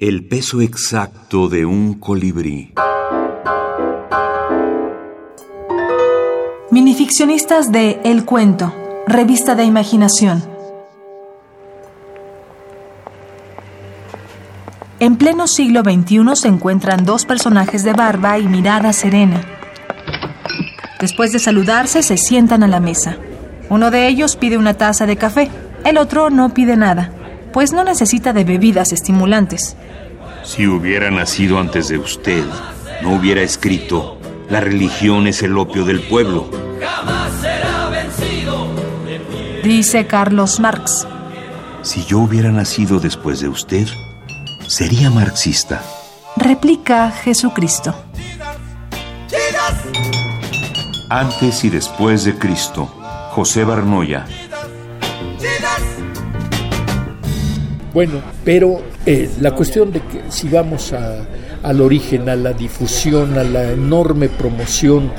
El peso exacto de un colibrí. Minificcionistas de El Cuento, revista de imaginación. En pleno siglo XXI se encuentran dos personajes de barba y mirada serena. Después de saludarse, se sientan a la mesa. Uno de ellos pide una taza de café, el otro no pide nada, pues no necesita de bebidas estimulantes. Si hubiera nacido antes de usted, no hubiera escrito la religión es el opio del pueblo. Dice Carlos Marx. Si yo hubiera nacido después de usted, sería marxista. Replica Jesucristo. Antes y después de Cristo, José Barnoya. Bueno, pero eh, la cuestión de que si vamos a, al origen, a la difusión, a la enorme promoción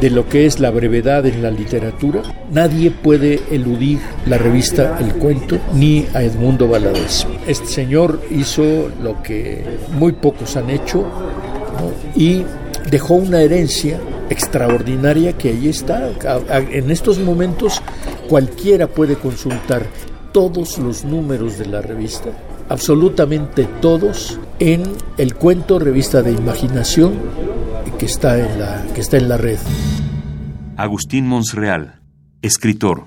de lo que es la brevedad en la literatura, nadie puede eludir la revista El Cuento ni a Edmundo Valadez. Este señor hizo lo que muy pocos han hecho y dejó una herencia extraordinaria que ahí está. En estos momentos cualquiera puede consultar todos los números de la revista, absolutamente todos, en el cuento revista de imaginación que está en la, que está en la red. Agustín Monsreal, escritor.